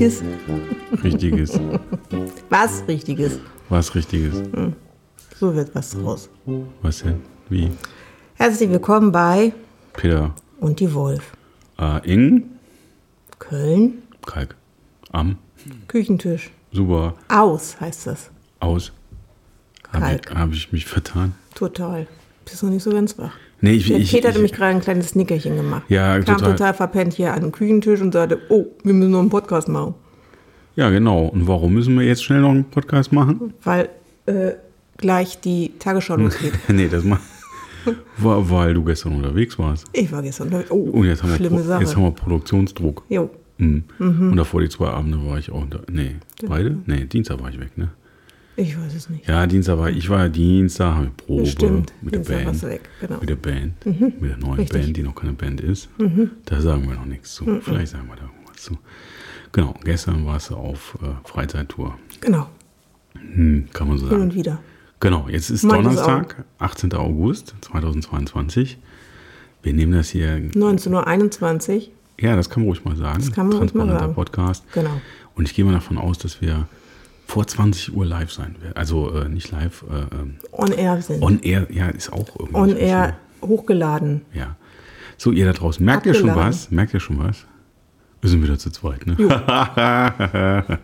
Richtiges. richtiges. Was Richtiges. Was richtiges. So wird was draus. Was denn? Wie? Herzlich willkommen bei Peter Und die Wolf. äh, Ing, Köln, Kalk, am, Küchentisch. super, Aus heißt das. aus. Habe ich, hab ich mich vertan? Total. Bist noch nicht so ganz wach. Nee, ich, Der ich, Peter hat ich, nämlich gerade ein kleines Nickerchen gemacht. Ja, Kam total. total. verpennt hier an den Küchentisch und sagte, oh, wir müssen noch einen Podcast machen. ja, genau. Und warum müssen wir jetzt schnell noch einen Podcast machen? Weil äh, gleich die Tagesschau losgeht. nee, das mal. Weil, weil du gestern unterwegs warst. Ich war gestern. unterwegs. Oh, Und jetzt haben, wir, schlimme Pro- Sache. jetzt haben wir Produktionsdruck. jo, Mhm. Und davor die zwei Abende war ich auch da. Nee, beide? Nee, Dienstag war ich weg, ne? Ich weiß es nicht. Ja, Dienstag war ich war ja Dienstag, habe ich Probe Stimmt, mit der Dienstag Band. warst du weg, genau. Mit der Band. Mit der neuen Richtig. Band, die noch keine Band ist. Da sagen wir noch nichts zu. Vielleicht sagen wir da irgendwas zu. Genau, gestern warst du auf äh, Freizeittour. Genau, Hm, kann man so hin sagen. und wieder. Genau, jetzt ist Manches Donnerstag, 18. August 2022. Wir nehmen das hier, 19.21 Uhr, ja, das kann man ruhig mal sagen. Das kann man ruhig mal Transparenter sagen. Podcast. genau. Und ich gehe mal davon aus, dass wir vor 20 Uhr live sein werden. Also äh, nicht live, äh, ähm, On Air sind. on air, ja, ist auch irgendwie. On Air hochgeladen. so. Ja. So, ihr da draußen, merkt ihr schon Abgeladen. was? Merkt ihr schon was? Wir sind wieder zu zweit, ne?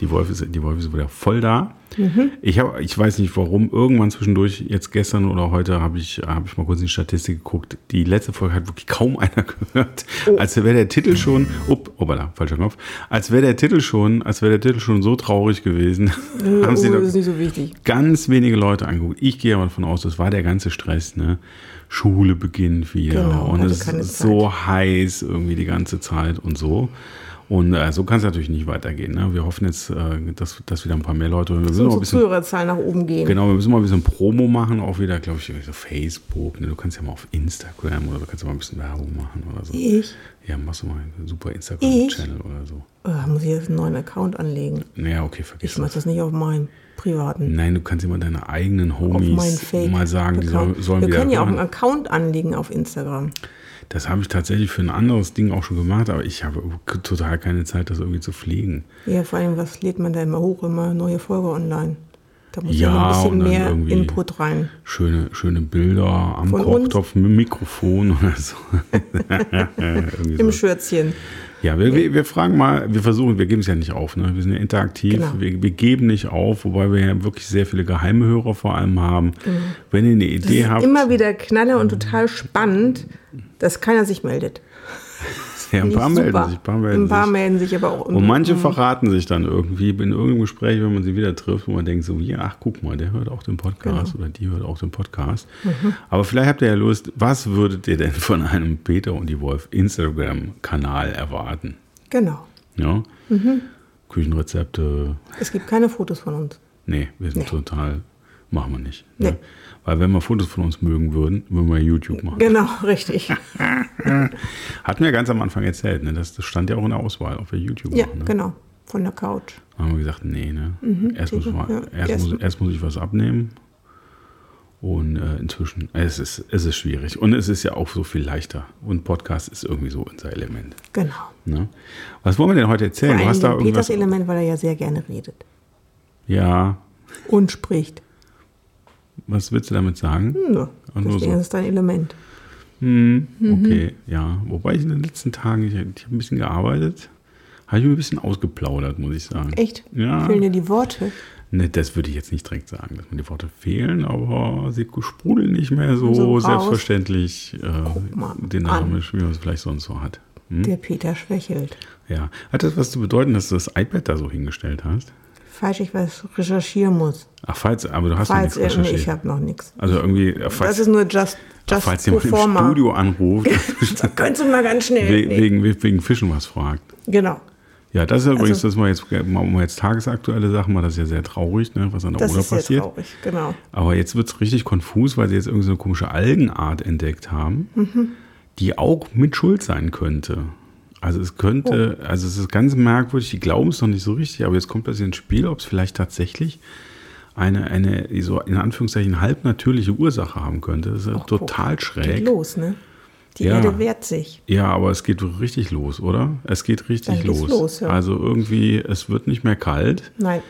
die, Wolf ist, die Wolf ist wieder voll da. Mhm. Ich, hab, ich weiß nicht warum, irgendwann zwischendurch, jetzt gestern oder heute, habe ich, hab ich mal kurz in die Statistik geguckt. Die letzte Folge hat wirklich kaum einer gehört. Oh. Als wäre der Titel schon, up, opala, falscher Knopf, als wäre der Titel schon, als wäre der Titel schon so traurig gewesen. haben sie oh, noch das ist nicht so wichtig. ganz wenige Leute angeguckt. Ich gehe aber davon aus, das war der ganze Stress, ne? Schule beginnt wieder Genau, und hatte es ist so heiß irgendwie die ganze Zeit und so. Und äh, so kann es natürlich nicht weitergehen. Ne? Wir hoffen jetzt, äh, dass, dass wieder ein paar mehr Leute. Wir müssen noch ein bisschen, Zuhörerzahlen nach oben gehen. genau, wir müssen mal ein bisschen Promo machen, auch wieder, glaube ich, so Facebook. Ne? Du kannst ja mal auf Instagram oder du kannst ja mal ein bisschen Werbung machen oder so. Ich? Ja, machst du mal einen super Instagram-Channel oder so. Oh, muss ich jetzt einen neuen Account anlegen? Naja, okay, vergiss Ich mache das. nicht auf meinem privaten. Nein, du kannst immer deine eigenen Homies mal sagen, die soll, sollen Wir können ja auch einen Account anlegen auf Instagram. Das habe ich tatsächlich für ein anderes Ding auch schon gemacht, aber ich habe total keine Zeit, das irgendwie zu pflegen. Ja, vor allem, was lädt man da immer hoch? Immer neue Folge online. Da muss Ja, ein bisschen mehr Input rein. Schöne, schöne Bilder am Von uns? Kochtopf mit Mikrofon oder so. Im so. Schürzchen. Ja, wir, wir, wir fragen mal, wir versuchen, wir geben es ja nicht auf, ne? wir sind ja interaktiv, Genau. wir, wir geben nicht auf, wobei wir ja wirklich sehr viele geheime Hörer vor allem haben. Wenn ihr eine Das Idee ist habt, immer wieder Knaller und total spannend, dass keiner sich meldet. Ja, ein paar melden super. sich, ein paar melden Ein paar sich. melden sich aber auch. Und manche verraten sich dann irgendwie in irgendeinem Gespräch, wenn man sie wieder trifft, wo man denkt so, wie, ach guck mal, der hört auch den Podcast Genau. oder die hört auch den Podcast. Mhm. Aber vielleicht habt ihr ja Lust, was würdet ihr denn von einem Peter und die Wolf Instagram-Kanal erwarten? Genau. Ja? Mhm. Küchenrezepte, Es gibt keine Fotos von uns. nee, wir sind Nee. total, machen wir nicht. Nee. Ne? Weil wenn wir Fotos von uns mögen würden, würden wir YouTube machen. Genau, richtig. Hatten wir ganz am Anfang erzählt, ne? das, das stand ja auch in der Auswahl, ob wir YouTube Ja, machen. Ne? genau. Von der Couch. Dann haben wir gesagt, nee, ne? erst, muss, ja. erst, Erst- muss, erst muss ich was abnehmen. Und äh, inzwischen, es ist, es ist schwierig. Und es ist ja auch so viel leichter. Und Podcast ist irgendwie so unser Element. Genau. Ne? Was wollen wir denn heute erzählen? Vor Du hast da Peters irgendwas. Element, weil er ja sehr gerne redet. Ja, Und spricht. Was willst du damit sagen? Ja, deswegen so. ist dein Element. Hm, Mhm. okay, ja. Wobei ich in den letzten Tagen, ich, ich habe ein bisschen gearbeitet, habe ich mir ein bisschen ausgeplaudert, muss ich sagen. Echt? Ja. Fehlen dir die Worte? Ne, das würde ich jetzt nicht direkt sagen, dass mir die Worte fehlen, aber sie sprudeln nicht mehr so, So selbstverständlich äh, dynamisch, wie man es vielleicht sonst so hat. Hm? Der Peter schwächelt. Ja. Hat das was zu bedeuten, dass du das iPad da so hingestellt hast? Falls ich was recherchieren muss. Ach, falls, aber du hast Falls noch nichts er, nee, ich recherchiert. habe noch nichts. Also irgendwie, äh, Das falls, ist nur just, just falls jemand im. Studio anruft, Könntest du mal ganz schnell. we- Nee. wegen, wegen Fischen was fragt. Genau. Ja, das ist übrigens, Also- das mal jetzt, mal um jetzt tagesaktuelle Sachen, mal das ist ja sehr traurig, ne, was an der Das Oder ist sehr passiert. traurig. Genau. Aber jetzt wird es richtig konfus, weil sie jetzt irgendwie so eine komische Algenart entdeckt haben, Mhm. die auch mit Schuld sein könnte. Also es könnte, also es ist ganz merkwürdig, die glauben es noch nicht so richtig, aber jetzt kommt das ins Spiel, ob es vielleicht tatsächlich eine, eine so in Anführungszeichen halbnatürliche Ursache haben könnte. Das ist guck, total Geht schräg. los, ne? Die Ja. Erde wehrt sich. Ja, aber es geht richtig los, oder? Es geht richtig Dann los. los, ja. Also irgendwie, es wird nicht mehr kalt. Nein,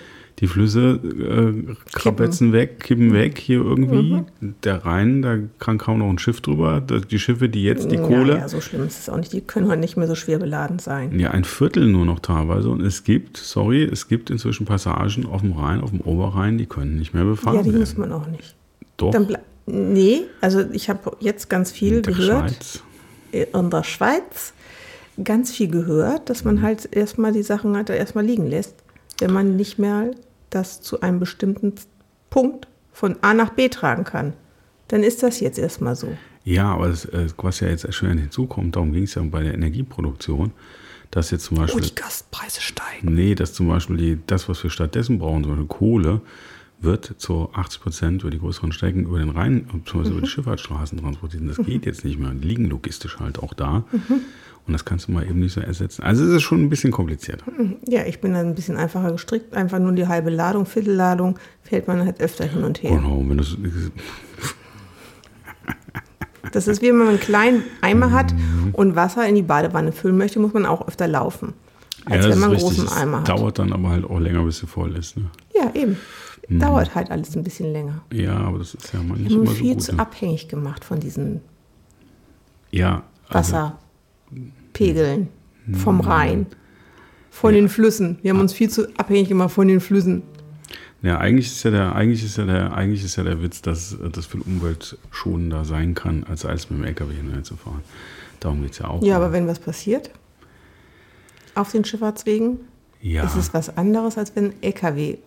Die Flüsse äh, krabetzen weg, kippen weg hier irgendwie. Mhm. Der Rhein, da kann kaum noch ein Schiff drüber. Die Schiffe, die jetzt die Kohle. Ja, so schlimm ist es auch nicht. Die können heute nicht mehr so schwer beladen sein. Ja, ein Viertel nur noch teilweise. Und es gibt, sorry, es gibt inzwischen Passagen auf dem Rhein, auf dem Oberrhein, die können nicht mehr befahren Ja, die werden. muss man auch nicht. Doch, nee, also ich habe jetzt ganz viel in der gehört Schweiz. in der Schweiz. Ganz viel gehört, dass Mhm. man halt erstmal die Sachen halt erstmal liegen lässt, wenn man nicht mehr das zu einem bestimmten Punkt von A nach B tragen kann. Dann ist das jetzt erstmal so. Ja, aber das, äh, was ja jetzt erschwerend hinzukommt, darum ging es ja bei der Energieproduktion, dass jetzt zum Oh, Beispiel, die Gaspreise steigen. nee, dass zum Beispiel die, das, was wir stattdessen brauchen, zum Beispiel Kohle, wird zu 80 Prozent über die größeren Strecken über den Rhein, beziehungsweise über die Schifffahrtsstraßen transportiert. Und das geht jetzt nicht mehr. Die liegen logistisch halt auch da. Und das kannst du mal eben nicht so ersetzen. Also es ist schon ein bisschen komplizierter. Ja, ich bin dann ein bisschen einfacher gestrickt. Einfach nur die halbe Ladung, Viertelladung, fährt man halt öfter hin und her. Genau, wenn das, Das ist wie wenn man einen kleinen Eimer hat und Wasser in die Badewanne füllen möchte, muss man auch öfter laufen. Als das wenn man einen großen Eimer hat. dauert dann aber halt auch länger, bis sie voll ist. Ne? Ja, eben. Mhm. Dauert halt alles ein bisschen länger. Ja, aber das ist ja mal nicht immer so viel gut. zu Ne? abhängig gemacht von diesen Ja, also, Wasserpegeln Mhm. vom Rhein, von den Flüssen. Wir haben uns viel zu abhängig gemacht von den Flüssen. Ja, eigentlich ist ja der, eigentlich ist ja der, eigentlich ist ja der Witz, dass äh, das viel umweltschonender sein kann, als als mit dem LKW hinterher zu fahren. Darum geht es ja auch. Ja, aber wenn was passiert auf den Schifffahrtswegen, ja, ist es was anderes, als wenn ein LKW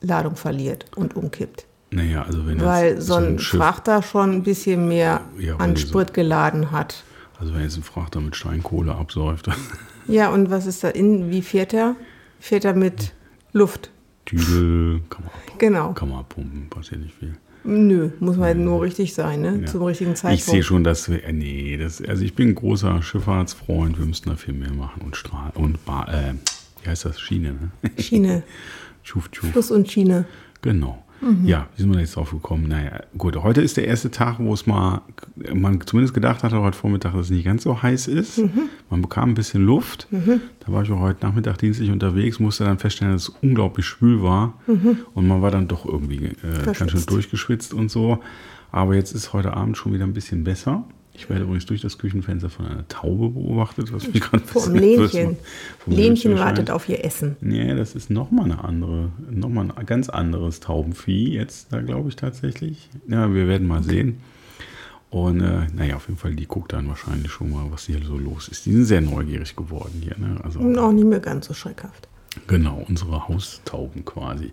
Ladung verliert und umkippt. naja, also wenn Weil so ein Schiff, Frachter schon ein bisschen mehr Ja, an die so- Sprit geladen hat. also wenn jetzt ein Frachter mit Steinkohle absäuft, Ja, und was ist da innen? Wie fährt er? Fährt er mit Luft? Dübel, kann man, Genau. kann man pumpen, passiert nicht viel. Nö, muss halt nur richtig sein, ne? Ja. Zum richtigen Ich sehe Zeitpunkt. schon, dass wir, äh, nee, das, also ich bin ein großer Schifffahrtsfreund, wir müssten da viel mehr machen und Strahl und Bar, äh, wie heißt das, Schiene, ne? Schiene, Tschuf, tschuf. Fluss und Schiene. Genau. Mhm. Ja, wie sind wir da jetzt drauf gekommen? Naja, gut, heute ist der erste Tag, wo es mal, man zumindest gedacht hatte heute Vormittag, dass es nicht ganz so heiß ist. Mhm. Man bekam ein bisschen Luft. Da war ich auch heute Nachmittag dienstlich unterwegs, musste dann feststellen, dass es unglaublich schwül war. Und man war dann doch irgendwie äh, ganz schön durchgeschwitzt und so. Aber jetzt ist heute Abend schon wieder ein bisschen besser. Ich werde übrigens durch das Küchenfenster von einer Taube beobachtet, was mich gerade Lähnchen. macht. Vom Lähnchen wartet auf ihr Essen. Nee, das ist nochmal eine andere, nochmal ein ganz anderes Taubenvieh jetzt, da glaube ich tatsächlich. Ja, wir werden mal sehen. Und äh, naja, auf jeden Fall, die guckt dann wahrscheinlich schon mal, was hier so los ist. Die sind sehr neugierig geworden hier. Ne? Also, Und auch nicht mehr ganz so schreckhaft. Genau, unsere Haustauben quasi.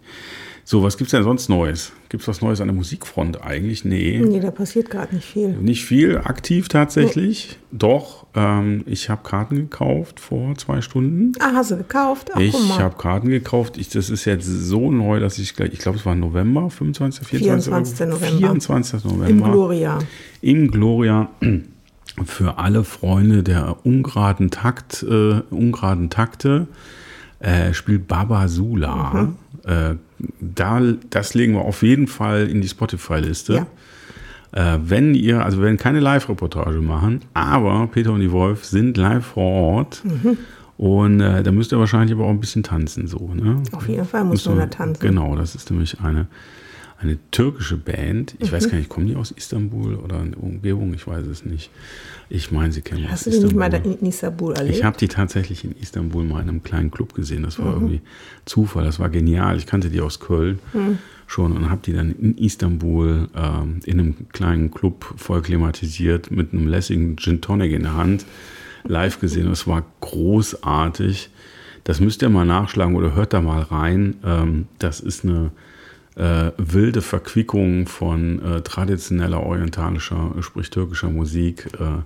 So, was gibt's denn sonst Neues? Gibt's was Neues an der Musikfront eigentlich? Nee. Nee, da passiert gerade nicht viel. Nicht viel, aktiv tatsächlich. Doch, ähm, ich habe Karten gekauft vor zwei Stunden. Ah, hast du gekauft? Ach, Ich habe Karten gekauft. Ich, das ist jetzt so neu, dass ich gleich, ich glaube, es war November, 25, 24. 24. November. 24. November. Im Gloria. Im Gloria. Für alle Freunde der ungeraden Takt, äh, ungeraden Takte äh, spielt Baba Sula. Mhm. Äh, da, das legen wir auf jeden Fall in die Spotify-Liste. Äh, wenn ihr, also wir werden keine Live-Reportage machen, aber Peter und die Wolf sind live vor Ort. Mhm. Und äh, da müsst ihr wahrscheinlich aber auch ein bisschen tanzen, so, ne? Auf jeden Fall muss man da tanzen. Genau, das ist nämlich eine, eine türkische Band. Ich Mhm. weiß gar nicht, kommen die aus Istanbul oder in der Umgebung? Ich weiß es nicht. Ich meine, sie kennen Hast aus du die nicht mal Istanbul. in Istanbul erlebt? Ich habe die tatsächlich in Istanbul mal in einem kleinen Club gesehen. Das war Mhm. irgendwie Zufall. Das war genial. Ich kannte die aus Köln Mhm. schon und habe die dann in Istanbul ähm, in einem kleinen Club voll klimatisiert mit einem lässigen Gin Tonic in der Hand live gesehen. Das war großartig. Das müsst ihr mal nachschlagen oder hört da mal rein. Ähm, das ist eine äh, wilde Verquickung von äh, traditioneller orientalischer, sprich türkischer Musik äh,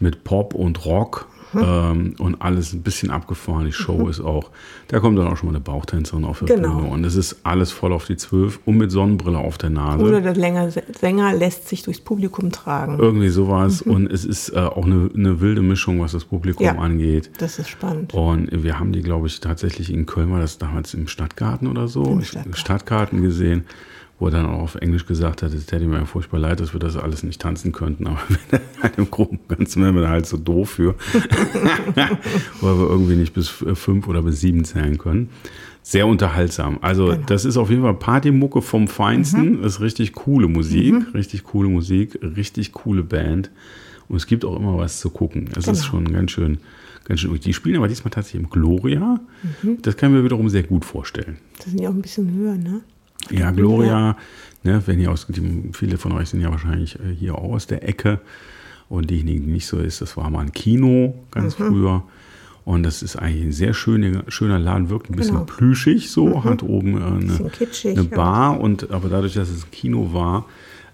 mit Pop und Rock. Ähm, und alles ein bisschen abgefahren. Die Show ist auch, da kommt dann auch schon mal eine Bauchtänzerin auf der Genau. Bühne und es ist alles voll auf die Zwölf und mit Sonnenbrille auf der Nase. Oder der Sänger lässt sich durchs Publikum tragen. Irgendwie sowas und es ist äh, auch eine, eine wilde Mischung, was das Publikum Ja. angeht. Das ist spannend. Und wir haben die, glaube ich, tatsächlich in Köln, war das damals im Stadtgarten oder so, Im Stadtgarten. Stadtgarten gesehen, wo er dann auch auf Englisch gesagt hat, es täte mir ja furchtbar leid, dass wir das alles nicht tanzen könnten, aber halt im Groben und Ganzen wären wir da halt so doof für, weil wir irgendwie nicht bis fünf oder bis sieben zählen können. Sehr unterhaltsam. Also Genau. das ist auf jeden Fall Partymucke vom Feinsten. Das ist richtig coole Musik, richtig coole Musik, richtig coole Band. Und es gibt auch immer was zu gucken. Es ist Genau. schon ganz schön, ganz schön. Die spielen aber diesmal tatsächlich im Gloria. Das kann ich mir wiederum sehr gut vorstellen. Das sind ja auch ein bisschen höher, ne? Ja, Gloria, ne, wenn ihr aus, die, viele von euch sind ja wahrscheinlich äh, hier auch aus der Ecke. Und diejenigen, die nicht so ist, das war mal ein Kino ganz früher. Und das ist eigentlich ein sehr schöner, schöner Laden, wirkt ein bisschen Genau. plüschig so, hat oben äh, eine, kitschig, eine Bar und aber dadurch, dass es ein Kino war,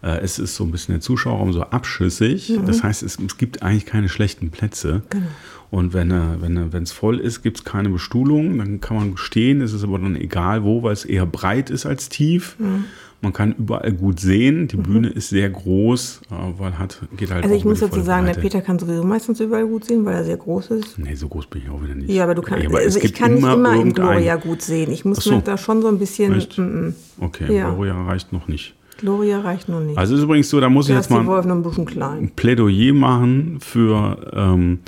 es ist so ein bisschen der Zuschauerraum so abschüssig. Das heißt, es, es gibt eigentlich keine schlechten Plätze. Genau. Und wenn er- wenn es voll ist, gibt es keine Bestuhlung, dann kann man stehen, es ist aber dann egal wo, weil es eher breit ist als tief. Mhm. Man kann überall gut sehen. Die Bühne ist sehr groß, äh, weil hat, geht halt Also ich muss dazu sagen, der Breite. Peter kann sowieso meistens überall gut sehen, weil er sehr groß ist. Nee, so groß bin ich auch wieder nicht. Ja, aber du kannst, aber es also ich kann nicht immer im Gloria gut sehen. Ich muss so. mir da schon so ein bisschen, Echt? mm, mm, Okay, Ja. Gloria reicht noch nicht. Gloria reicht noch nicht. Also ist übrigens so, da muss ich da jetzt ist die mal ein ein Plädoyer machen für ähm,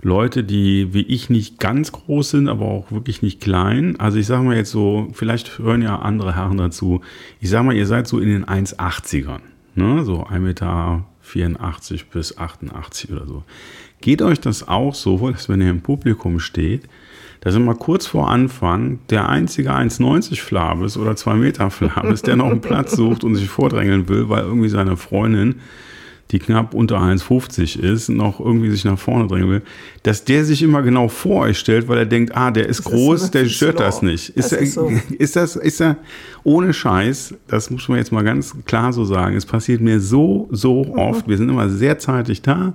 Leute, die wie ich nicht ganz groß sind, aber auch wirklich nicht klein. Also ich sage mal jetzt so, vielleicht hören ja andere Herren dazu. Ich sage mal, ihr seid so in den 1,80ern. Ne? So 1,84 Meter bis 88 oder so. Geht euch das auch so, dass wenn ihr im Publikum steht, dass immer kurz vor Anfang der einzige 1,90 Flabis oder 2 Meter Flabis, der noch einen Platz sucht und sich vordrängeln will, weil irgendwie seine Freundin die knapp unter 1,50 ist, noch irgendwie sich nach vorne drängen will, dass der sich immer genau vor euch stellt, weil er denkt, ah, der ist ist groß, der wirklich stört das slow. nicht. Ist, Das er, ist so. ist das, ist er ohne Scheiß, das muss man jetzt mal ganz klar so sagen, es passiert mir so, so Mhm. oft, wir sind immer sehr zeitig da,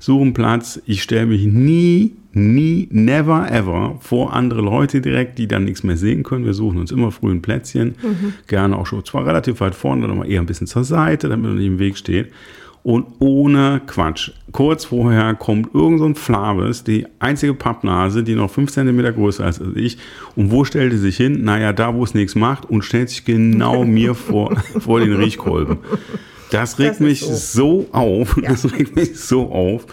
suchen Platz, ich stelle mich nie, nie, never ever vor andere Leute direkt, die dann nichts mehr sehen können. Wir suchen uns immer früh ein Plätzchen, Mhm. gerne auch schon zwar relativ weit vorne, dann aber eher ein bisschen zur Seite, damit man nicht im Weg steht. Und ohne Quatsch. Kurz vorher kommt irgend so ein Flabes, die einzige Pappnase, die noch fünf Zentimeter größer ist als ich. Und wo stellt er sich hin? Naja, da, wo es nichts macht und stellt sich genau mir vor, vor den Riechkolben. Das regt ist mich so. so auf. Das regt mich so auf.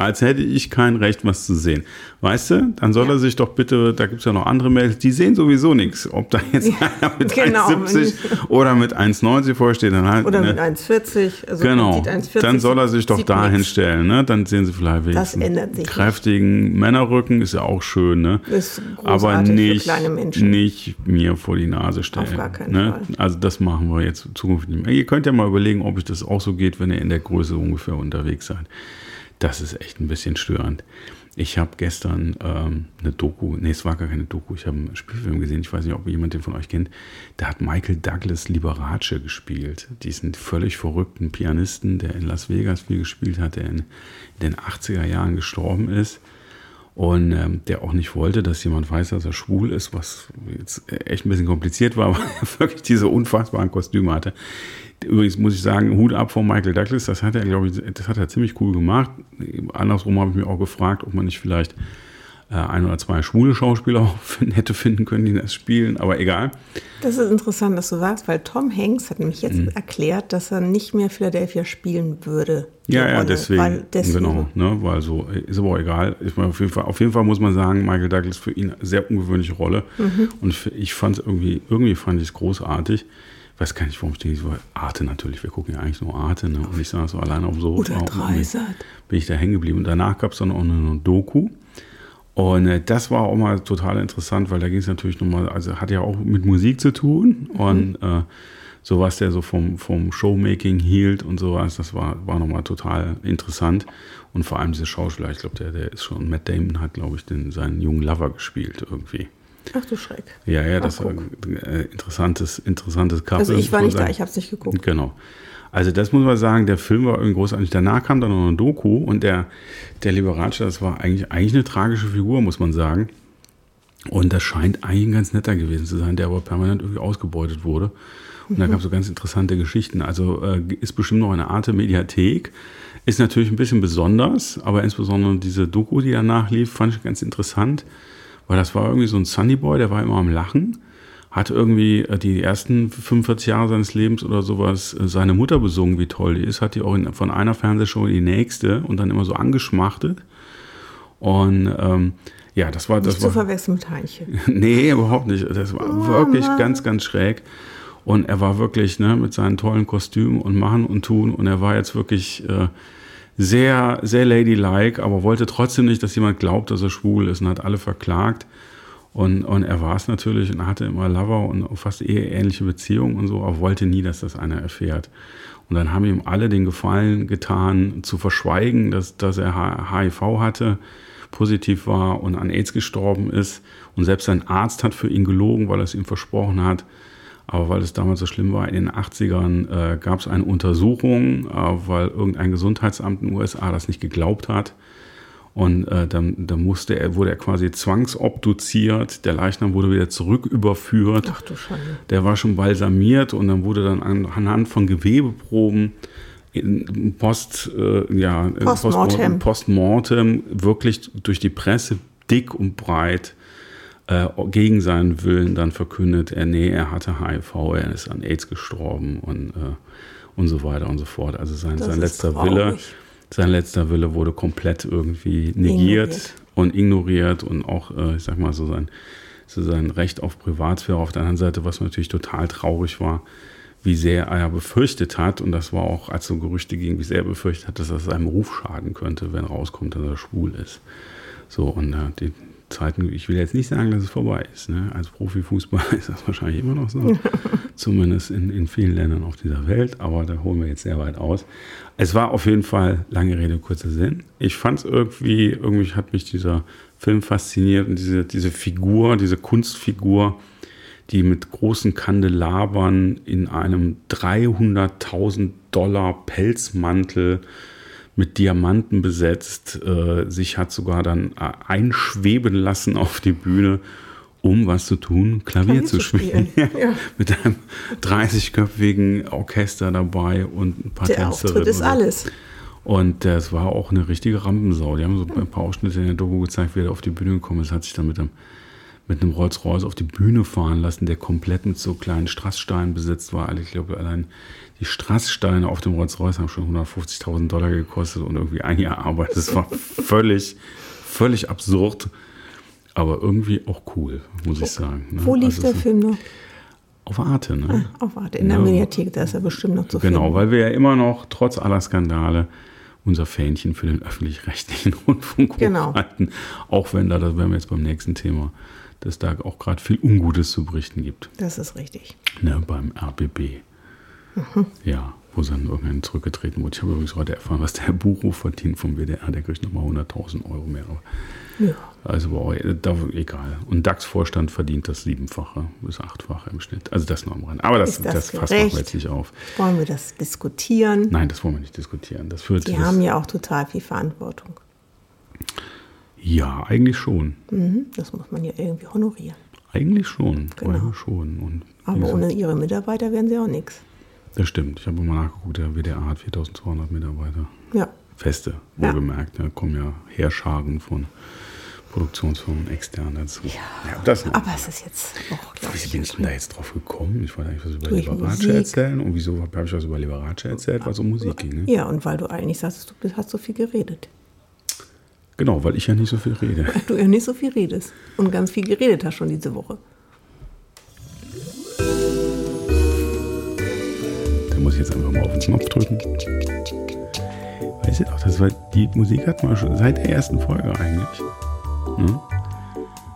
Als hätte ich kein Recht, was zu sehen. Weißt du, dann soll er sich doch bitte, da gibt es ja noch andere Mädels, die sehen sowieso nichts. Ob da jetzt einer mit genau. 1,70 oder mit 1,90 vorsteht, dann halt. Oder ne? mit 1,40. Also Genau, sieht 1,40, dann soll er sich doch da hinstellen, ne? Dann sehen sie vielleicht wenigstens ändert sich nicht. kräftigen Männerrücken, ist ja auch schön, ne? Ist Aber nicht, kleine Menschen. nicht mir vor die Nase stellen. Auf gar keinen ne? Fall. Also das machen wir jetzt zukünftig nicht mehr. Ihr könnt ja mal überlegen, ob euch das auch so geht, wenn ihr in der Größe ungefähr unterwegs seid. Das ist echt ein bisschen störend. Ich habe gestern ähm, eine Doku, nee, es war gar keine Doku, ich habe einen Spielfilm gesehen, ich weiß nicht, ob jemand den von euch kennt. Da hat Michael Douglas Liberace gespielt, diesen völlig verrückten Pianisten, der in Las Vegas viel gespielt hat, der in, in den 80er Jahren gestorben ist und ähm, der auch nicht wollte, dass jemand weiß, dass er schwul ist, was jetzt echt ein bisschen kompliziert war, weil er wirklich diese unfassbaren Kostüme hatte. Übrigens muss ich sagen, Hut ab von Michael Douglas, das hat er, glaube ich, das hat er ziemlich cool gemacht. Andersrum habe ich mich auch gefragt, ob man nicht vielleicht ein oder zwei schwule Schauspieler auch hätte finden können, die das spielen, aber egal. Das ist interessant, dass du sagst, weil Tom Hanks hat nämlich Mhm. jetzt erklärt, dass er nicht mehr Philadelphia spielen würde. Ja, ja, Rolle, deswegen, deswegen. genau, ne, weil so ist aber auch egal. Ich meine, auf jeden Fall, auf jeden Fall muss man sagen, Michael Douglas für ihn eine sehr ungewöhnliche Rolle Mhm. und ich, fand es irgendwie, irgendwie fand ich es großartig. Ich weiß gar nicht, warum ich denke, so Arte natürlich. Wir gucken ja eigentlich nur Arte, ne? Und ich saß so alleine auf dem Sofa. Oder Dreisat. Bin ich da hängen geblieben. Und danach gab es dann auch eine Doku. Und äh, das war auch mal total interessant, weil da ging es natürlich nochmal, also hat ja auch mit Musik zu tun und äh, so was der so vom, vom Showmaking hielt und sowas, das war, war nochmal total interessant. Und vor allem dieser Schauspieler, ich glaube, der, der ist schon, Matt Damon hat, glaube ich, den, seinen jungen Lover gespielt irgendwie. Ach du Schreck. Ja, ja, das Ach, war ein äh, interessantes, interessantes Couple. Also ich war nicht da, ich habe es nicht geguckt. Genau. Also das muss man sagen, der Film war irgendwie großartig. Danach kam dann noch eine Doku und der, der Liberace, das war eigentlich, eigentlich eine tragische Figur, muss man sagen. Und das scheint eigentlich ein ganz netter gewesen zu sein, der aber permanent irgendwie ausgebeutet wurde. Und da gab es so ganz interessante Geschichten. Also äh, ist bestimmt noch eine Art Mediathek. Ist natürlich ein bisschen besonders, aber insbesondere diese Doku, die danach lief, fand ich ganz interessant, weil das war irgendwie so ein Sunny Boy, der war immer am Lachen, hat irgendwie äh, die ersten 45 Jahre seines Lebens oder sowas äh, seine Mutter besungen, wie toll die ist, hat die auch in, von einer Fernsehshow in die nächste und dann immer so angeschmachtet. Und ähm, ja, das war das Nicht zu war verwechseln mit Heinche. nee, überhaupt nicht. Das war wirklich ganz, ganz schräg. Und er war wirklich ne, mit seinen tollen Kostümen und Machen und Tun. Und er war jetzt wirklich äh, sehr, sehr ladylike, aber wollte trotzdem nicht, dass jemand glaubt, dass er schwul ist und hat alle verklagt. Und, und er war es natürlich und hatte immer Lover und fast eheähnliche Beziehungen und so, aber wollte nie, dass das einer erfährt. Und dann haben ihm alle den Gefallen getan, zu verschweigen, dass, dass er HIV hatte, positiv war und an AIDS gestorben ist. Und selbst sein Arzt hat für ihn gelogen, weil er es ihm versprochen hat. Aber weil es damals so schlimm war, in den 80ern äh, gab es eine Untersuchung, äh, weil irgendein Gesundheitsamt in den USA das nicht geglaubt hat. Und äh, dann, dann musste er, wurde er quasi zwangsobduziert, der Leichnam wurde wieder zurücküberführt. Ach du Schande. Der war schon balsamiert und dann wurde dann an- anhand von Gewebeproben in Post, äh, ja, in Postmortem. Postmortem wirklich durch die Presse dick und breit äh, gegen seinen Willen dann verkündet, er, nee, er hatte HIV, er ist an AIDS gestorben und, äh, und so weiter und so fort. Also sein, Das sein letzter traurig. Wille, sein letzter Wille wurde komplett irgendwie negiert Ignoriert. und ignoriert und auch, äh, ich sag mal, so sein, so sein Recht auf Privatsphäre auf der anderen Seite, was natürlich total traurig war, wie sehr er befürchtet hat, und das war auch, als so Gerüchte ging, wie sehr er befürchtet hat, dass das seinem Ruf schaden könnte, wenn rauskommt, dass er schwul ist. So, und äh, die Zeiten, ich will jetzt nicht sagen, dass es vorbei ist. Ne? Als Profifußballer ist das wahrscheinlich immer noch so, zumindest in, in vielen Ländern auf dieser Welt, aber da holen wir jetzt sehr weit aus. Es war auf jeden Fall, lange Rede, kurzer Sinn. Ich fand es irgendwie, irgendwie hat mich dieser Film fasziniert und diese, diese Figur, diese Kunstfigur, die mit großen Kandelabern in einem 300.000 Dollar Pelzmantel mit Diamanten besetzt, äh, sich hat sogar dann äh, einschweben lassen auf die Bühne, um was zu tun, Klavier, Klavier zu spielen. spielen. Ja. Mit einem 30-köpfigen Orchester dabei und ein paar Der Tänzerinnen. Auftritt ist alles. Und das war auch eine richtige Rampensau. Die haben so ein paar Ausschnitte in der Doku gezeigt, wie er auf die Bühne gekommen ist, hat sich dann mit einem, mit einem Rolls-Royce auf die Bühne fahren lassen, der komplett mit so kleinen Strasssteinen besetzt war. Also Ich glaube, allein die Strasssteine auf dem Rolls-Royce haben schon 150.000 Dollar gekostet und irgendwie ein Jahr Arbeit. Das war völlig, völlig absurd, aber irgendwie auch cool, muss ich sagen. ne? Wo lief Also der Film noch? Auf Arte, ne? Auf Warte, in der Ja. Mediathek, da ist er bestimmt noch zu finden. Genau, weil wir ja immer noch, trotz aller Skandale, unser Fähnchen für den öffentlich-rechtlichen Rundfunk Genau. hochhalten. Auch wenn da, das werden wir jetzt beim nächsten Thema, dass da auch gerade viel Ungutes zu berichten gibt. Das ist richtig. Ne, beim RBB. Mhm. Ja, wo dann irgendwann zurückgetreten wurde. Ich habe übrigens heute erfahren, was der Herr Buchhoff verdient vom WDR. Der kriegt nochmal 100.000 Euro mehr. Ja. Also wow, da, egal. Und DAX-Vorstand verdient das Siebenfache bis Achtfache im Schnitt. Also das noch am Rand. Aber das, Ist das das, Fass machen gerecht? wir jetzt nicht auf. Wollen wir das diskutieren? Nein, das wollen wir nicht diskutieren. Das führt Die das, haben ja auch total viel Verantwortung. Ja, eigentlich schon. Mhm, Das muss man ja irgendwie honorieren. Eigentlich schon. Genau. Schon. Und wie Aber ohne ihre Mitarbeiter wären sie auch nichts. Das stimmt. Ich habe mal nachgeguckt, der WDR hat 4200 Mitarbeiter. Ja. Feste, Ja. wohlgemerkt. Da kommen ja Heerscharen von Produktionsfirmen extern dazu. Ja, das noch. Aber es ist jetzt auch, glaube Wie ich, bin ich denn da jetzt drauf gekommen? Ich wollte eigentlich was über Liberace erzählen. Und wieso habe ich was über Liberace erzählt? Weil es um Musik ging. Ne? Ja, und weil du eigentlich sagst, du hast so viel geredet. Genau, weil ich ja nicht so viel rede. Du ja nicht so viel redest. Und ganz viel geredet hast schon diese Woche. Da muss ich jetzt einfach mal auf den Knopf drücken. Weißt du doch, das war, die Musik hat man schon seit der ersten Folge eigentlich. Ne?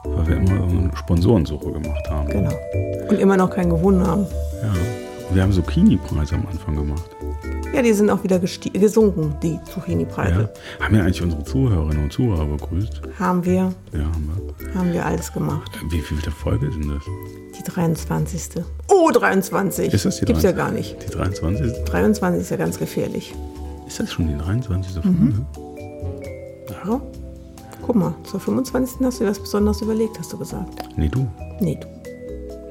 Weil wir immer so eine Sponsorensuche gemacht haben. Genau. Und immer noch keinen gewonnen haben. Ja. Und wir haben Zucchini-Preise am Anfang gemacht. Ja, die sind auch wieder gesunken, die Zucchini-Preise. Ja. Haben wir eigentlich unsere Zuhörerinnen und Zuhörer begrüßt? Haben wir, Ja, haben wir. haben wir alles gemacht. Wie viel der Folge ist denn das? Die 23. Oh, 23. Ist das die Gibt's ja 23? gar nicht. Die 23. 23 ist ja ganz gefährlich. Ist das schon die 23. Folge? Mhm. Ja. Guck mal, zur 25. hast du dir was Besonderes überlegt, hast du gesagt. Nee, du. Nee, du,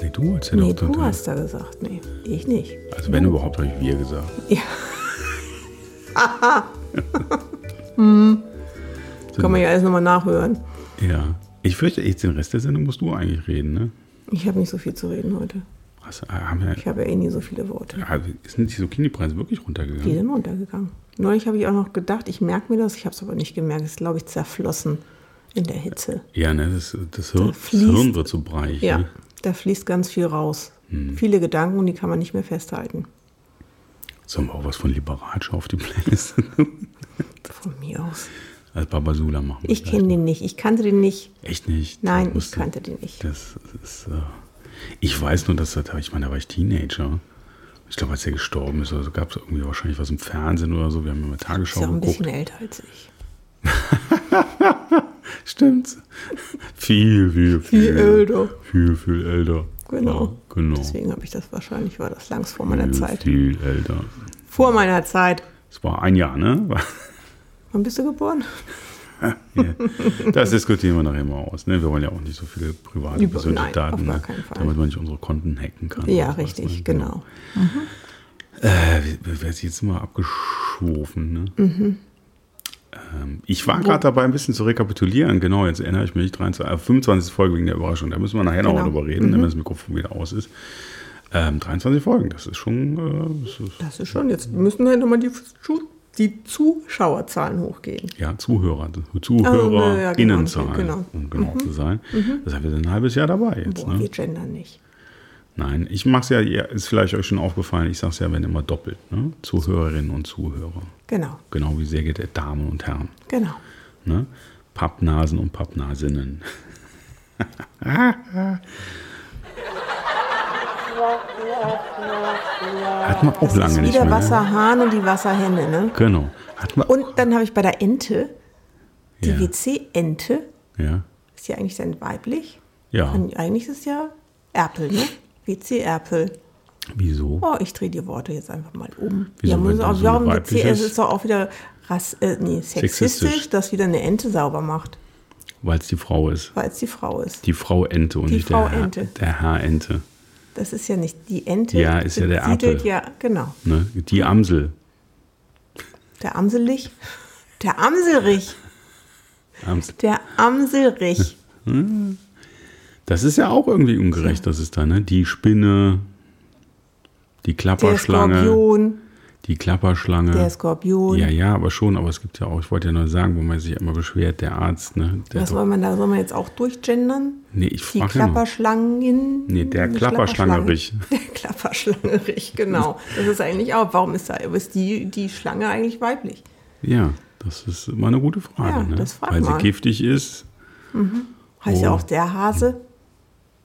Nee, du ja nee, doch du hast da gesagt. Nee, ich nicht. Also wenn überhaupt, habe ich wir gesagt. Ja. Kann man ja alles nochmal nachhören. Ja. Ich fürchte, jetzt den Rest der Sendung musst du eigentlich reden, ne? Ich habe nicht so viel zu reden heute. Hast, äh, haben wir, Ich habe ja eh nie so viele Worte. ja, sind die Zucchini-Preise wirklich Die runtergegangen? sind runtergegangen. Neulich habe ich auch noch gedacht, ich merke mir das, ich habe es aber nicht gemerkt. Es ist, glaube ich, zerflossen in der Hitze. Ja, ne, das, das, Hirn, das fließt. Hirn wird so breich. Ja, Ne? da fließt ganz viel raus. Hm. Viele Gedanken die kann man nicht mehr festhalten. Sollen wir auch was von Liberace auf die Playlist Von mir aus. als Babasula machen? Ich kenne den nicht. Ich kannte den nicht. Echt nicht? Nein, ich kannte den nicht. Das ist, äh, ich weiß nur, dass das, ich meine, da war ich Teenager. Ich glaube, als er gestorben ist, also gab es irgendwie wahrscheinlich was im Fernsehen oder so. Wir haben immer Ist Tagesschau ja auch ein geguckt. bisschen älter als ich. Stimmt. Viel, viel, viel. Viel älter. Viel, viel älter. Genau. Ja, genau. Deswegen habe ich das wahrscheinlich, war das langs vor meiner viel, Zeit. Viel älter. Vor meiner Zeit. Es war ein Jahr, ne? Wann bist du geboren? Ja. Das diskutieren wir nachher mal aus. Ne? Wir wollen ja auch nicht so viele private, Über- persönliche nein, Daten, ne? damit man nicht unsere Konten hacken kann. Ja, oder was, richtig, ne? genau. Äh, wir werden jetzt mal abgeschwofen. Ne? Mhm. Ähm, ich war gerade dabei, ein bisschen zu rekapitulieren. Genau, jetzt erinnere ich mich. 23, äh, 25. Folge wegen der Überraschung. Da müssen wir nachher noch Genau. mal drüber reden, wenn das Mikrofon wieder aus ist. Ähm, 23 Folgen, das ist schon. Äh, das ist, Das ist schon, jetzt müssen halt nochmal die, die Zuschauerzahlen hochgehen. ja, Zuhörer, ZuhörerInnenzahl, genau, genau. um genau zu sein. Das heißt, wir sind ein halbes Jahr dabei jetzt. Boah, Ne? wir gendern nicht. Nein, ich mache es ja, ja, ist vielleicht euch schon aufgefallen, ich sage es ja, wenn immer doppelt. Ne? Zuhörerinnen und Zuhörer. Genau, Genau wie sehr geehrte Damen und Herren. genau. Ne? Pappnasen und Pappnasinnen. Hat man auch Das lange ist wie nicht der mehr. Wasserhahn und die Wasserhenne, ne? Genau. Hat man, Und dann habe ich bei der Ente, die Ja. WC-Ente, ja. ist die eigentlich dann weiblich? Ja. Und eigentlich ist es ja Erpel, ne? WC-Erpel. Wieso? Oh, ich drehe die Worte jetzt einfach mal um. Wieso, ja, muss auch, so warum WC, es ist? doch auch wieder rass, äh, nee, sexistisch, Sexistisch. dass wieder eine Ente sauber macht, Weil es die Frau ist. weil es die Frau ist. Die Frau Ente und Die nicht Frau der, Ente. der Herr Ente. Das ist ja nicht die Ente. Ja, ist ja der Erpel. ja, genau. Ne? Die Amsel. Der Amselich. Der Amselrich. Amsel. Der Amselrich. Das ist ja auch irgendwie ungerecht, das ist da, ne? Die Spinne, die Der Klapperschlange. Skorpion. Die Klapperschlange. Der Skorpion. ja, ja, aber schon, aber es gibt ja auch, ich wollte ja nur sagen, wo man sich immer beschwert, der Arzt, ne? Der Was soll man da? Soll man jetzt auch durchgendern? nee, ich Die frage ja noch. Klapperschlangen. Nee, der Die Klapperschlangerich. Der Klapperschlangerich, genau. Das ist eigentlich auch, warum ist da, ist die, die Schlange eigentlich weiblich? Ja, das ist immer eine gute Frage, Ja, ne? das Weil mal. sie giftig ist. Heißt ja Oh. auch der Hase.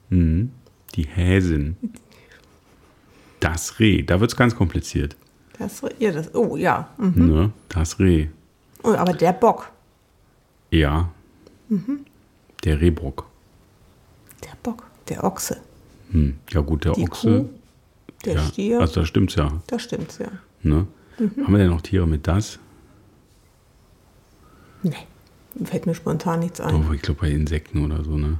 Mhm. Die Häsin. Das Reh, da wird es ganz kompliziert. Das, ja, das, oh ja. mhm. Ne? Das Reh. Oh, aber der Bock. Ja. Mhm. Der Rehbock. Der Bock. Der Ochse. Hm. Ja gut, der Die Ochse. Kuh. Der ja. Stier. Also da stimmt's ja. da stimmt's ja. Ne? Mhm. Haben wir denn noch Tiere mit das? Nee. Fällt mir spontan nichts ein. Oh, ich glaube bei Insekten oder so, ne?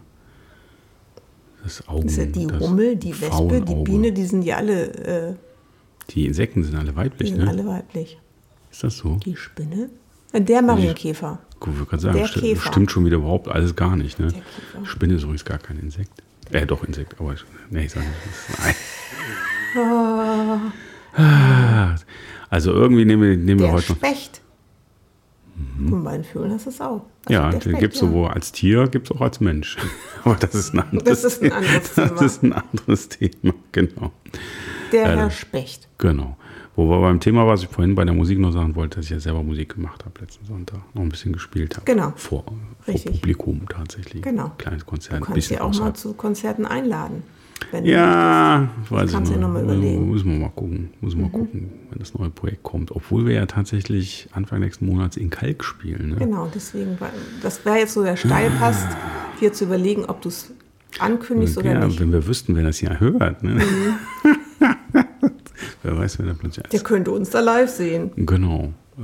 Das Augen. Das ist ja die Hummel, die Wespe, die. Biene, die sind ja alle, äh, Die Insekten sind alle die weiblich, sind ne? alle weiblich. Ist das so? Die Spinne? Äh, Der Marienkäfer. Gut, ich gerade sagen, Der sti- Käfer. stimmt schon wieder überhaupt alles gar nicht, ne? Spinne ist übrigens gar kein Insekt. Äh, doch, Insekt, aber ich, nee, ich sag nicht. Nein. Ah. Also irgendwie nehmen wir, nehmen wir heute noch. Specht. Den Vögeln hast du es auch. Also Ja, den gibt es ja. sowohl als Tier, gibt es auch als Mensch. Aber das ist ein anderes, Das ist ein anderes Das Thema. ist ein anderes Thema, genau. Der Äh, Herr Specht. Genau. Wo wir beim Thema, was ich vorhin bei der Musik noch sagen wollte, dass ich ja selber Musik gemacht habe letzten Sonntag. Noch ein bisschen gespielt habe. Genau. Vor, vor. Publikum tatsächlich. Genau. Kleines Du Konzert. ein kannst sie auch mal zu Konzerten einladen. Wenn Ja, weiß ich kannst du dir noch. noch mal überlegen. Mhm. Muss man mal gucken. Muss man mal gucken, wenn das neue Projekt kommt. Obwohl wir ja tatsächlich Anfang nächsten Monats in Kalk spielen. Ne? Genau, deswegen, das wäre jetzt so der Steilpass, dir zu überlegen, ob du es ankündigst oder ja, nicht. wenn wir wüssten, wer das hier hört. Ne? wer weiß, wer da plötzlich Der könnte uns da live sehen. Genau. Äh,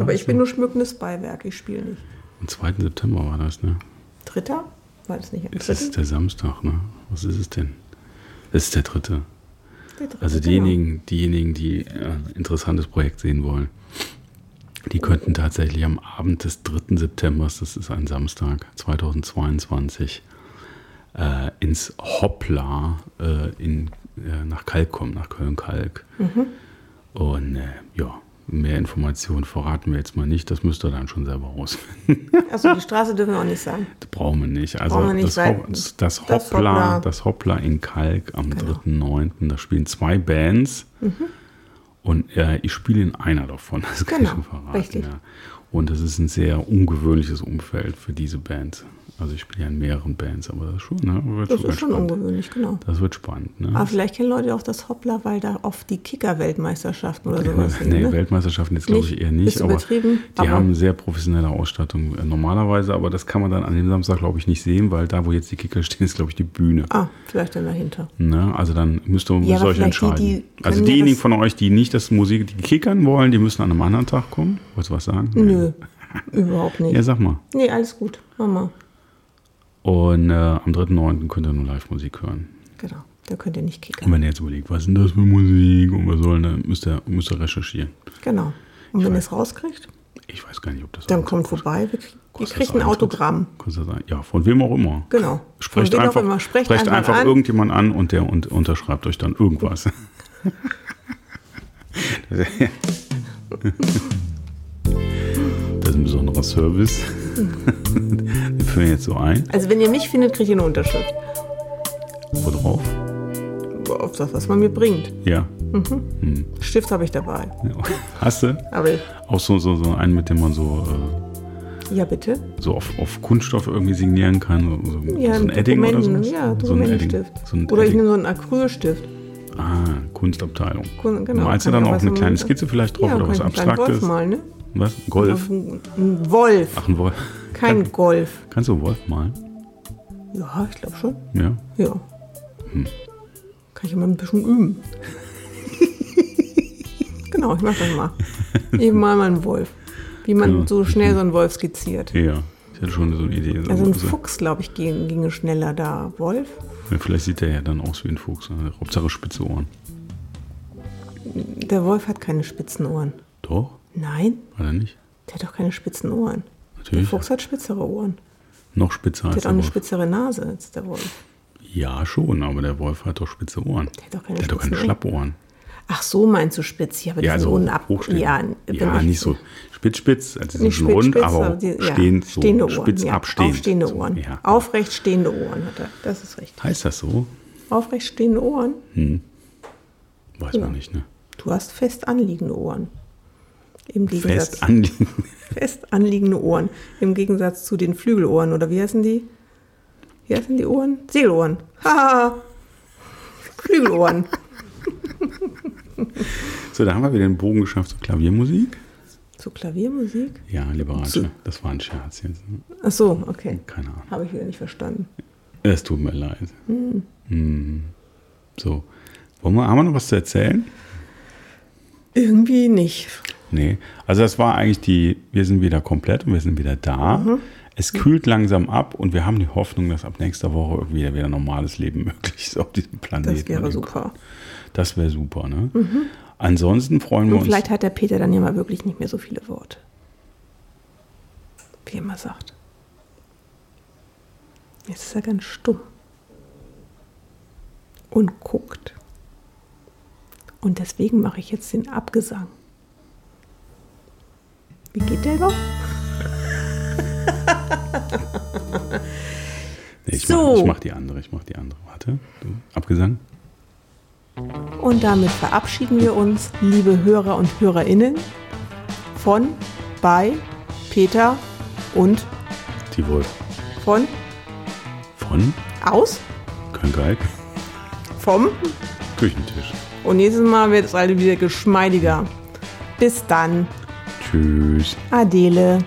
Aber das ich bin noch? nur schmückendes Beiwerk, ich spiele nicht. Am 2. September war das, ne? Dritter? War das nicht am Es ist der Samstag, ne? Was ist es denn? Es ist der dritte. Der dritte, Also genau. diejenigen, diejenigen, die äh, ein interessantes Projekt sehen wollen, die könnten tatsächlich am Abend des 3. September, das ist ein Samstag 2022, äh, ins Hoppla äh, in, äh, nach Kalk kommen, nach Köln-Kalk. Mhm. Und äh, ja, mehr Informationen verraten wir jetzt mal nicht, das müsst ihr dann schon selber rausfinden. Also die Straße dürfen wir auch nicht sagen. Das brauchen wir nicht. Also wir nicht, das, Hop- das, das Hoppla, Hoppla- das Hoppla in Kalk am Genau. 3.9. Da spielen zwei Bands. Und äh, ich spiele in einer davon, das kann ich Genau, schon verraten. richtig. Ja. Und das ist ein sehr ungewöhnliches Umfeld für diese Band. Also ich spiele ja in mehreren Bands, aber das ist schon, ne, wird Das schon ist schon spannend. ungewöhnlich, genau. Das wird spannend. Ne? Aber vielleicht kennen Leute auch das Hoppla, weil da oft die Kicker-Weltmeisterschaften oder sowas sind. Nee, ne? Weltmeisterschaften jetzt glaube ich eher nicht, aber die aber- haben sehr professionelle Ausstattung äh, normalerweise, aber das kann man dann an dem Samstag glaube ich nicht sehen, weil da, wo jetzt die Kicker stehen, ist glaube ich die Bühne. Ah, vielleicht dann dahinter. Ne? Also dann müsst ihr, Ja, euch vielleicht die, entscheiden. die also diejenigen das- von euch, die nicht das Musik, die kickern wollen, die müssen an einem anderen Tag kommen. Wolltest du was sagen? Nö, überhaupt nicht. Ja, sag mal. Nee, alles gut. Mama. Und äh, am 3.9. könnt ihr nur Live-Musik hören. Genau. Da könnt ihr nicht Und kickern. wenn ihr jetzt überlegt, was ist denn das für Musik und was soll, dann müsst ihr, müsst ihr recherchieren. Genau. Und wenn ihr es rauskriegt, Ich weiß gar nicht, ob das dann kommt kostet. vorbei. Wir, krieg- ihr Kostet kriegt das ein? Autogramm. Kostet ein- Ja, von wem auch immer. Genau. Sprecht einfach, immer. Sprecht, sprecht einfach, an. irgendjemand an und der und, unterschreibt euch dann irgendwas. Das ist ein besonderer Service. Führen jetzt so ein. Also wenn ihr mich findet, kriegt ihr eine Unterschrift. Wo drauf? Auf das, was man mir bringt. Ja. Stift habe ich dabei. Hast du? Aber ich, Auch so, so, so einen, mit dem man so, ja bitte. äh, so auf, auf Kunststoff irgendwie signieren kann. So, Ja, so ein Edding oder so. Ja, so ein Edding. So ein oder ich Edding. nehme so einen Acrylstift. Ah, Kunstabteilung. Kun- genau, Malst du kann da ja noch was eine kleine Skizze vielleicht drauf ja, oder was ich Abstraktes? Wolf malen, ne? Was? Golf? Ein Wolf. Ach, ein Wolf. Kein Golf. Kannst du Wolf malen? Ja, ich glaube schon. Ja. Ja. Hm. Kann ich mal ein bisschen üben. genau, ich mach das mal. Eben mal mal einen Wolf. Wie man Genau. so schnell so einen Wolf skizziert. Ja. Ich hatte schon so eine Idee. Also ein Also, Fuchs, glaube ich, ging, ginge schneller da. Wolf? ja, vielleicht sieht der ja dann aus wie ein Fuchs. ne? Hauptsache spitze Ohren. Der Wolf hat keine spitzen Ohren. Doch? Nein, Oder nicht? der hat doch keine spitzen Ohren. Der Natürlich. Fuchs hat spitzere Ohren. Noch spitzer Der als hat auch der eine Wolf. spitzere Nase als der Wolf. Ja, schon, aber der Wolf hat doch spitze Ohren. Der hat doch keine Der hat doch keine. Schlappohren. Ach so, meinst du spitz? Ja, aber die Ja, sind also unab... hochstehend. Ja, ja ich- nicht so spitz-spitz, also sie sind schon spitz, rund, spitz, aber die- ja, stehend, so stehende Ohren. spitz ja, abstehend. Aufstehende So, Ohren. Ja. Aufrecht stehende Ohren hat er. Das ist richtig. Heißt das so? Aufrecht stehende Ohren? Weiß Ja. man nicht, ne? Du hast fest anliegende Ohren. Im Gegensatz, Fest anliegen. fest anliegende Ohren. Im Gegensatz zu den Flügelohren. Oder wie heißen die? Wie heißen die Ohren? Seelohren. Haha. Flügelohren. So, da haben wir wieder den Bogen geschafft zur Klaviermusik. Zu Klaviermusik? Ja, Zu- Liberace. Das war ein Scherz jetzt. ne? Ach so, okay. Keine Ahnung. Habe ich wieder nicht verstanden. Es tut mir leid. Hm. So. Wollen wir, haben wir noch was zu erzählen? Irgendwie nicht. Nee. Also das war eigentlich die, wir sind wieder komplett und wir sind wieder da. Mhm. Es kühlt langsam ab und wir haben die Hoffnung, dass ab nächster Woche wieder, wieder normales Leben möglich ist auf diesem Planeten. Das wäre Und super. Das wäre super, ne? Ansonsten freuen wir Und uns. vielleicht hat der Peter dann ja mal wirklich nicht mehr so viele Worte. Wie er immer sagt. Jetzt ist er ganz stumm. Und guckt. Und deswegen mache ich jetzt den Abgesang. Wie geht der noch? Nee, ich, So. mach, ich mach die andere, ich mach die andere. Warte, du, Abgesang. Und damit verabschieden wir uns, liebe Hörer und Hörerinnen, von, bei Peter und Die Wolf von, von aus. Köln-Kalk. vom Küchentisch. und nächstes Mal wird es alle wieder geschmeidiger. Bis dann. Tschüss. Adele.